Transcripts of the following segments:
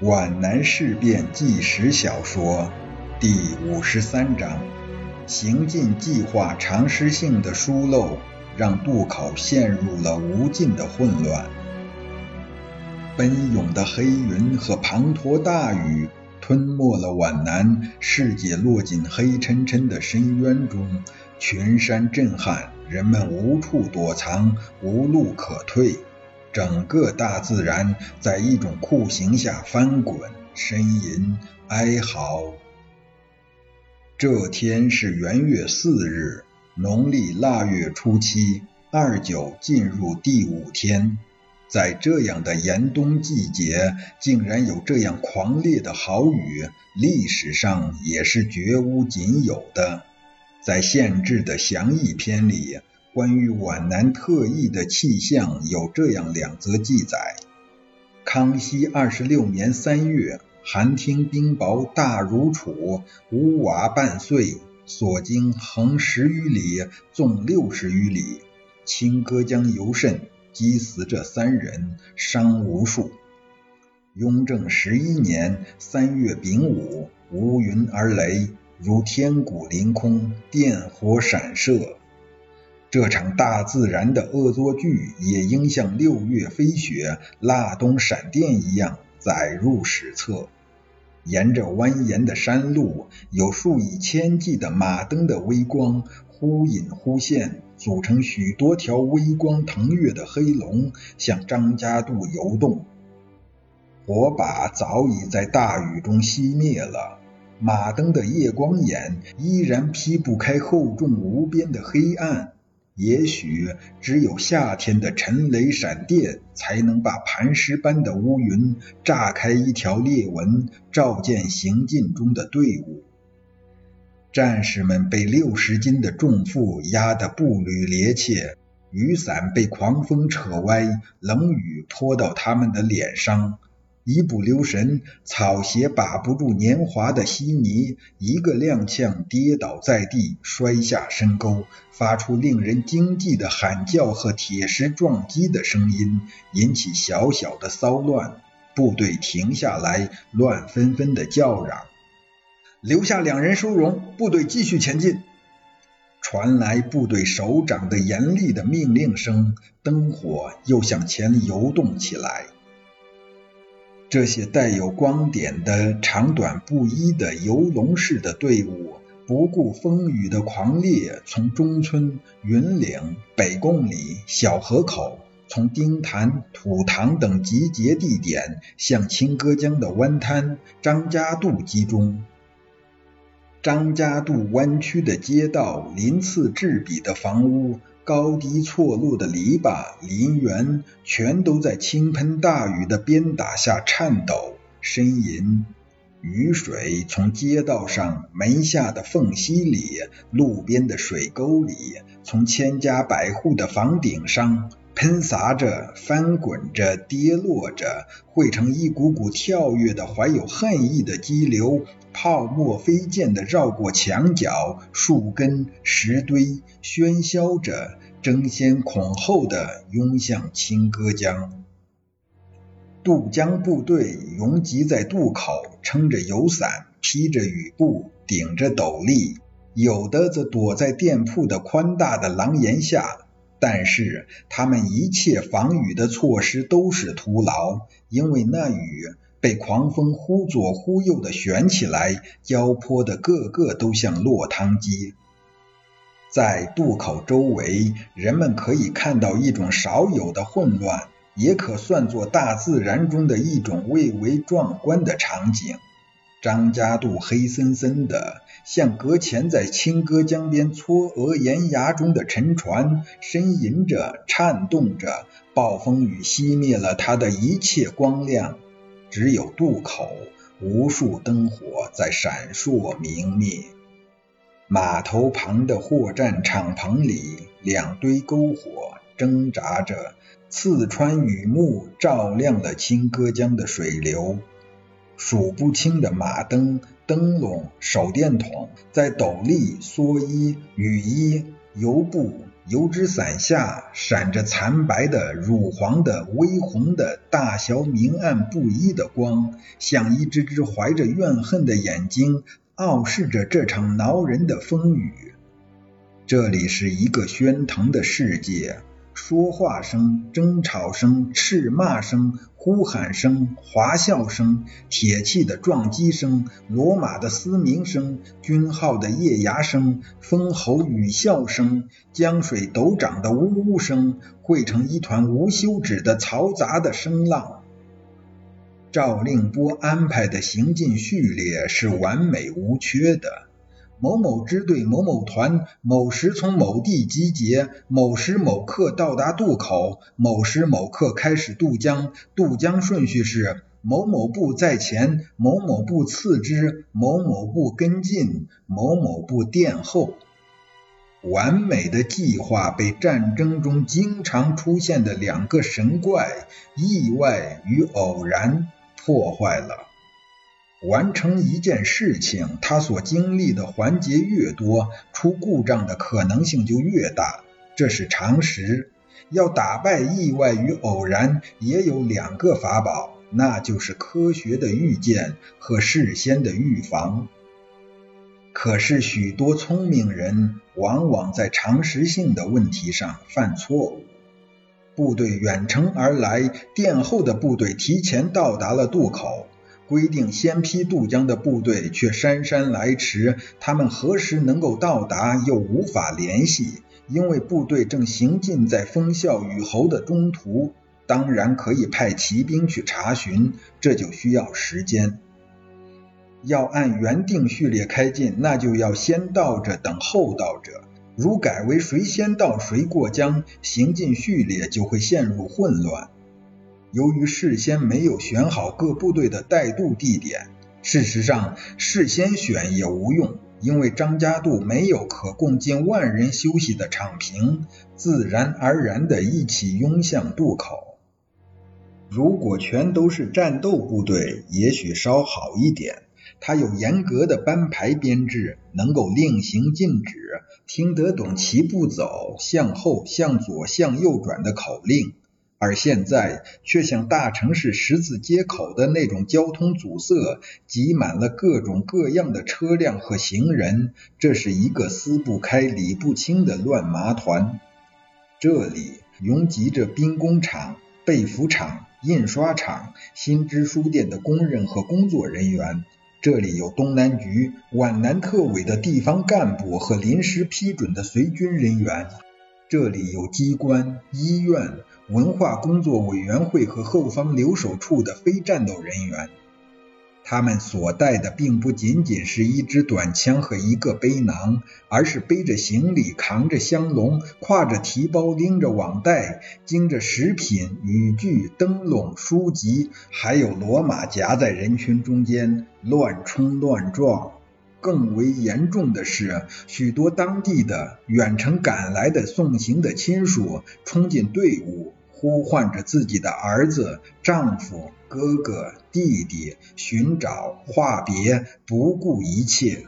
皖南事变纪实小说第五十三章：行进计划常识性的疏漏，让渡口陷入了无尽的混乱。奔涌的黑云和滂沱大雨吞没了皖南，世界落进黑沉沉的深渊中，群山震撼，人们无处躲藏，无路可退。整个大自然在一种酷刑下翻滚、呻吟、哀嚎。这天是元月四日，农历腊月初七，二九进入第五天。在这样的严冬季节，竟然有这样狂烈的豪雨，历史上也是绝无仅有的。在县志的详议篇里。关于皖南特异的气象有这样两则记载：康熙二十六年三月，寒听冰雹大如杵，屋瓦半碎，所经横十余里，纵六十余里，清歌江尤甚，击死者三人，伤无数。雍正十一年三月丙午，无云而雷，如天鼓凌空，电火闪射。这场大自然的恶作剧，也应像六月飞雪、腊冬闪电一样载入史册。沿着蜿蜒的山路，有数以千计的马灯的微光忽隐忽现，组成许多条微光腾跃的黑龙，向张家渡游动。火把早已在大雨中熄灭了，马灯的夜光眼依然劈不开厚重无边的黑暗。也许只有夏天的沉雷闪电，才能把磐石般的乌云炸开一条裂纹，照见行进中的队伍。战士们被六十斤的重负压得步履趔趄，雨伞被狂风扯歪，冷雨泼到他们的脸上。一不留神，草鞋把不住年华的稀泥，一个踉跄，跌倒在地，摔下深沟，发出令人惊悸的喊叫和铁石撞击的声音，引起小小的骚乱。部队停下来，乱纷纷的叫嚷：“留下两人收容，部队继续前进。”传来部队首长的严厉的命令声，灯火又向前游动起来。这些带有光点的、长短不一的游龙式的队伍，不顾风雨的狂烈，从中村、云岭、北贡里、小河口，从丁潭、土塘等集结地点，向清歌江的湾滩张家渡集中。张家渡弯曲的街道，鳞次栉比的房屋。高低错落的篱笆、林园，全都在倾盆大雨的鞭打下颤抖、呻吟。雨水从街道上门下的缝隙里、路边的水沟里，从千家百户的房顶上喷洒着、翻滚着、跌落着，汇成一股股跳跃的、怀有恨意的激流，泡沫飞溅的绕过墙角、树根、石堆，喧嚣着。争先恐后的涌向清歌江，渡江部队拥挤在渡口，撑着油伞，披着雨布，顶着斗笠，有的则躲在店铺的宽大的廊檐下。但是他们一切防雨的措施都是徒劳，因为那雨被狂风忽左忽右的旋起来，浇泼的个个都像落汤鸡。在渡口周围，人们可以看到一种少有的混乱，也可算作大自然中的一种蔚为壮观的场景。张家渡黑森森的，像搁浅在清歌江边嵯峨岩崖中的沉船，呻吟着，颤动着。暴风雨熄灭了它的一切光亮，只有渡口无数灯火在闪烁明灭。码头旁的货站敞篷里，两堆篝火挣扎着，刺穿雨幕，照亮了清歌江的水流。数不清的马灯、灯笼、手电筒，在斗笠、蓑衣、雨衣、油布、油纸伞下闪着惨白的、乳黄的、微红的、大小明暗不一的光，像一只只怀着怨恨的眼睛，傲视着这场挠人的风雨。这里是一个喧腾的世界。说话声、争吵声、斥骂声、呼喊声、哗笑声、铁器的撞击声、罗马的嘶鸣声、军号的夜牙声、风吼雨啸声、江水陡涨的呜呜声，汇成一团无休止的嘈杂的声浪。赵令波安排的行进序列是完美无缺的。某某支队某某团某时从某地集结，某时某刻到达渡口，某时某刻开始渡江，渡江顺序是某某部在前，某某部次之，某某部跟进，某某部殿后。完美的计划被战争中经常出现的两个神怪——意外与偶然——破坏了。完成一件事情，他所经历的环节越多，出故障的可能性就越大，这是常识。要打败意外与偶然，也有两个法宝，那就是科学的预见和事先的预防。可是许多聪明人往往在常识性的问题上犯错误。部队远程而来，殿后的部队提前到达了渡口。规定先批渡江的部队却姗姗来迟，他们何时能够到达又无法联系，因为部队正行进在风啸雨侯的中途。当然可以派骑兵去查询，这就需要时间。要按原定序列开进，那就要先到者等后到者。如改为谁先到谁过江，行进序列就会陷入混乱。由于事先没有选好各部队的带渡地点，事实上事先选也无用，因为张家渡没有可供近万人休息的敞坪，自然而然的一起拥向渡口。如果全都是战斗部队，也许稍好一点，它有严格的班排编制，能够令行禁止，听得懂齐步走、向后、向左、向右转的口令。而现在却像大城市十字街口的那种交通阻塞，挤满了各种各样的车辆和行人，这是一个撕不开、理不清的乱麻团。这里拥挤着兵工厂、被服厂、印刷厂、新知书店的工人和工作人员，这里有东南局、皖南特委的地方干部和临时批准的随军人员，这里有机关、医院。文化工作委员会和后方留守处的非战斗人员，他们所带的并不仅仅是一支短枪和一个背囊，而是背着行李、扛着香笼、挎着提包、拎着网袋、经着食品、雨具、灯笼、书籍，还有骡马夹在人群中间乱冲乱撞。更为严重的是，许多当地的远程赶来的送行的亲属冲进队伍。呼唤着自己的儿子、丈夫、哥哥、弟弟，寻找、话别，不顾一切。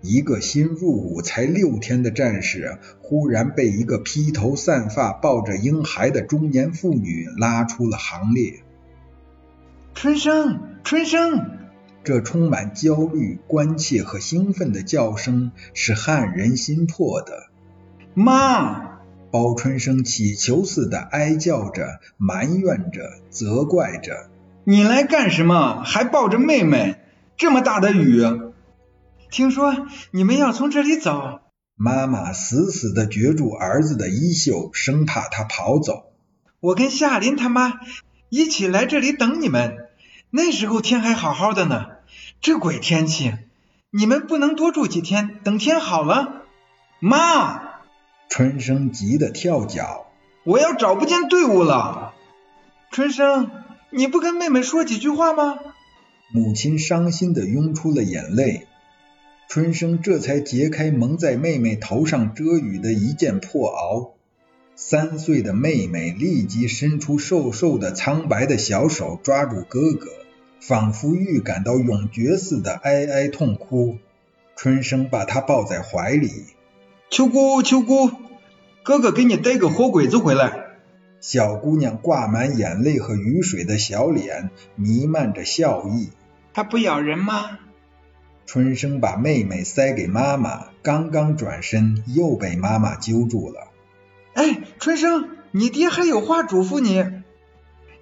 一个新入伍才六天的战士，忽然被一个披头散发、抱着婴孩的中年妇女拉出了行列。春生，春生！这充满焦虑、关切和兴奋的叫声是撼人心魄的。妈！包春生乞求似的哀叫着，埋怨着，责怪着：“你来干什么？还抱着妹妹？这么大的雨！听说你们要从这里走。”妈妈死死的攫住儿子的衣袖，生怕他跑走。我跟夏林他妈一起来这里等你们，那时候天还好好的呢。这鬼天气，你们不能多住几天，等天好了。妈。春生急得跳脚，我要找不见队伍了。春生，你不跟妹妹说几句话吗？母亲伤心的涌出了眼泪。春生这才揭开蒙在妹妹头上遮雨的一件破袄。三岁的妹妹立即伸出瘦瘦的苍白的小手抓住哥哥，仿佛预感到永诀似的哀哀痛哭。春生把她抱在怀里。秋姑，秋姑，哥哥给你逮个活鬼子回来。小姑娘挂满眼泪和雨水的小脸弥漫着笑意。它不咬人吗？春生把妹妹塞给妈妈，刚刚转身又被妈妈揪住了。哎，春生，你爹还有话嘱咐你。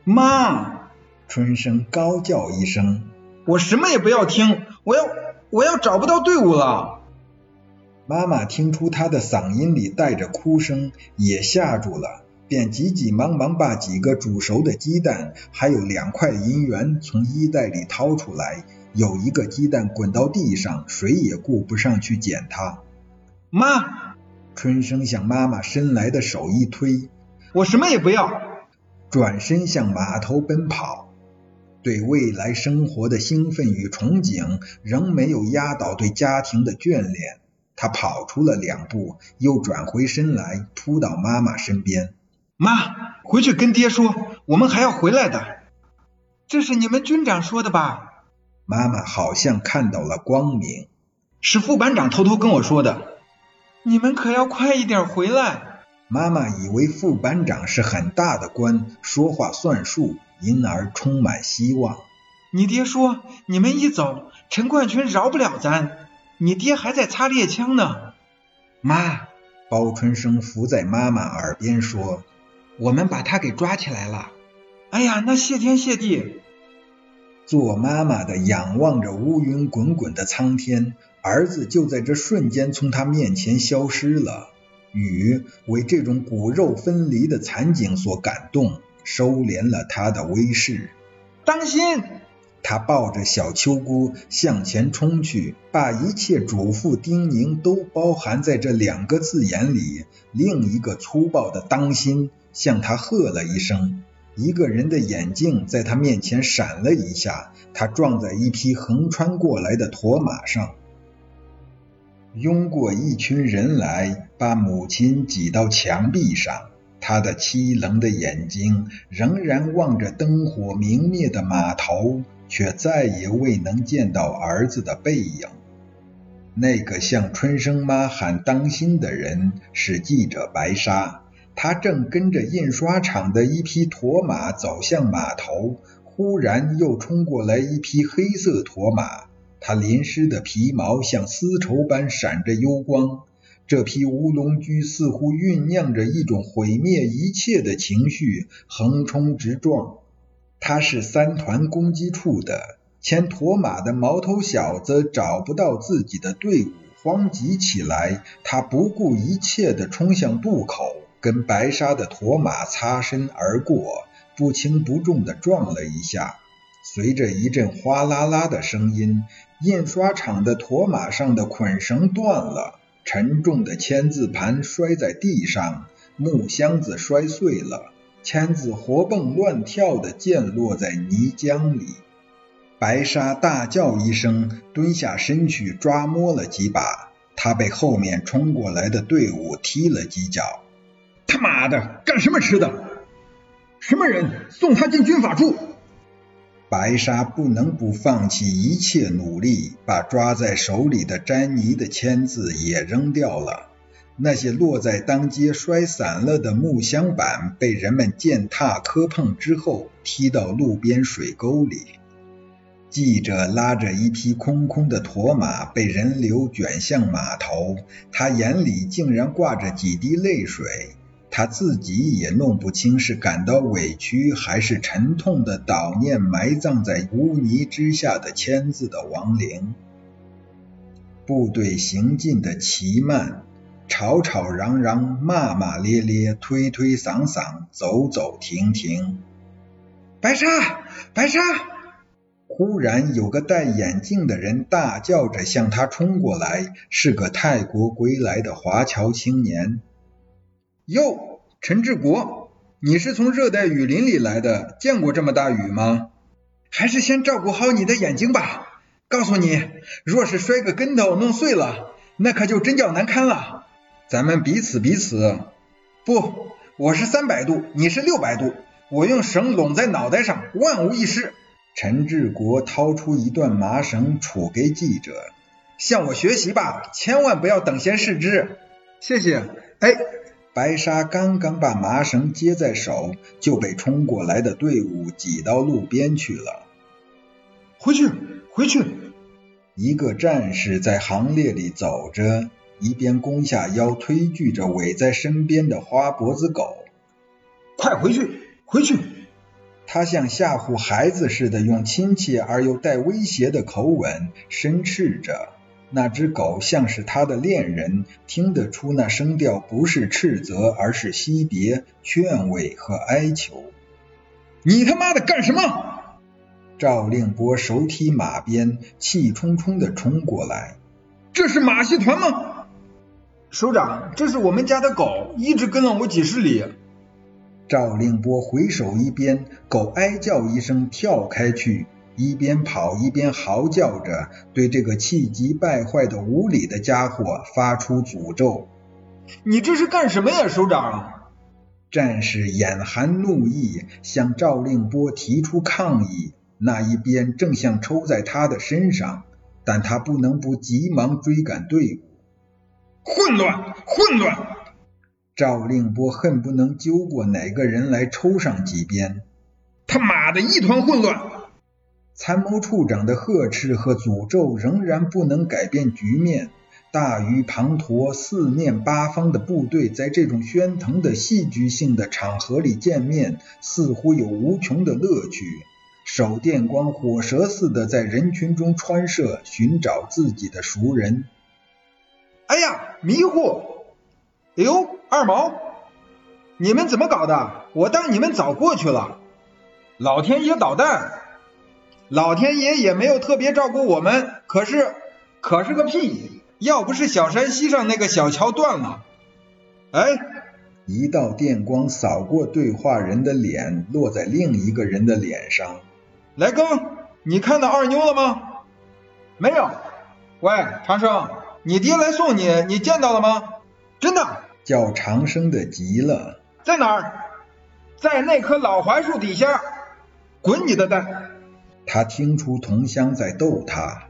妈！春生高叫一声：“我什么也不要听，我要我要找不到队伍了。”妈妈听出他的嗓音里带着哭声，也吓住了。便急急忙忙把几个煮熟的鸡蛋，还有两块银元从衣袋里掏出来。有一个鸡蛋滚到地上，谁也顾不上去捡它。妈，春生向妈妈伸来的手一推，我什么也不要，转身向码头奔跑。对未来生活的兴奋与憧憬，仍没有压倒对家庭的眷恋。他跑出了两步，又转回身来，扑到妈妈身边。妈，回去跟爹说，我们还要回来的。这是你们军长说的吧？妈妈好像看到了光明。是副班长偷偷跟我说的。你们可要快一点回来。妈妈以为副班长是很大的官，说话算数，因而充满希望。你爹说，你们一走，陈冠群饶不了咱。你爹还在擦猎枪呢。妈，包春生伏在妈妈耳边说。我们把他给抓起来了。哎呀，那谢天谢地！做妈妈的仰望着乌云滚滚的苍天，儿子就在这瞬间从他面前消失了。雨为这种骨肉分离的惨景所感动，收敛了他的威势。当心！他抱着小秋姑向前冲去，把一切嘱咐叮咛都包含在这两个字眼里。另一个粗暴的“当心”。向他喝了一声，一个人的眼镜在他面前闪了一下，他撞在一匹横穿过来的驼马上，拥过一群人来，把母亲挤到墙壁上，他的凄冷的眼睛仍然望着灯火明灭的码头，却再也未能见到儿子的背影。那个向春生妈喊当心的人是记者白沙。他正跟着印刷厂的一匹驼马走向码头，忽然又冲过来一匹黑色驼马，它淋湿的皮毛像丝绸般闪着幽光。这匹乌龙驹似乎酝酿着一种毁灭一切的情绪，横冲直撞。他是三团攻击处的，牵驼马的毛头小子找不到自己的队伍，慌急起来，他不顾一切地冲向渡口。跟白沙的驼马擦身而过，不轻不重地撞了一下，随着一阵哗啦啦的声音，印刷厂的驼马上的捆绳断了，沉重的签字盘摔在地上，木箱子摔碎了，签子活蹦乱跳地溅落在泥浆里。白沙大叫一声，蹲下身去抓摸了几把，他被后面冲过来的队伍踢了几脚。他妈的，干什么吃的？什么人送他进军法处？白沙不能不放弃一切努力，把抓在手里的沾泥的签字也扔掉了。那些落在当街摔散了的木箱板，被人们践踏磕碰之后，踢到路边水沟里。记者拉着一匹空空的驼马，被人流卷向码头，他眼里竟然挂着几滴泪水。他自己也弄不清是感到委屈，还是沉痛的悼念埋葬在污泥之下的签字的亡灵。部队行进的奇慢，吵吵嚷嚷，骂骂咧咧，推推搡搡，走走停停。白沙，白沙！忽然有个戴眼镜的人大叫着向他冲过来，是个泰国归来的华侨青年。哟，陈志国，你是从热带雨林里来的，见过这么大雨吗？还是先照顾好你的眼睛吧。告诉你，若是摔个跟头弄碎了，那可就真叫难堪了。咱们彼此彼此。不，我是三百度，你是六百度，我用绳拢在脑袋上，万无一失。陈志国掏出一段麻绳，杵给记者，向我学习吧，千万不要等闲视之。谢谢。哎。白沙刚刚把麻绳接在手，就被冲过来的队伍挤到路边去了。回去，回去！一个战士在行列里走着，一边弓下腰推拒着围在身边的花脖子狗。快回去，回去！他像吓唬孩子似的，用亲切而又带威胁的口吻申斥着。那只狗像是他的恋人，听得出那声调不是斥责，而是惜别、劝慰和哀求。你他妈的干什么？赵令波手提马鞭，气冲冲的冲过来。这是马戏团吗？首长，这是我们家的狗，一直跟了我几十里。赵令波回首一边，狗哀叫一声，跳开去。一边跑一边嚎叫着，对这个气急败坏的无礼的家伙发出诅咒：“你这是干什么呀，首长？”战士眼含怒意，向赵令波提出抗议。那一鞭正想抽在他的身上，但他不能不急忙追赶队伍。混乱，混乱！赵令波恨不能揪过哪个人来抽上几鞭。他妈的，一团混乱！参谋处长的呵斥和诅咒仍然不能改变局面。大鱼滂沱、四面八方的部队在这种喧腾的戏剧性的场合里见面，似乎有无穷的乐趣。手电光火蛇似的在人群中穿射，寻找自己的熟人。哎呀，迷糊！哎呦，二毛，你们怎么搞的？我当你们早过去了。老天爷捣蛋！老天爷也没有特别照顾我们，可是，可是个屁！要不是小山西上那个小桥断了，哎，一道电光扫过对话人的脸，落在另一个人的脸上。来更，你看到二妞了吗？没有。喂，长生，你爹来送你，你见到了吗？真的。叫长生的急了。在哪儿？在那棵老槐树底下。滚你的蛋！他听出同乡在逗他。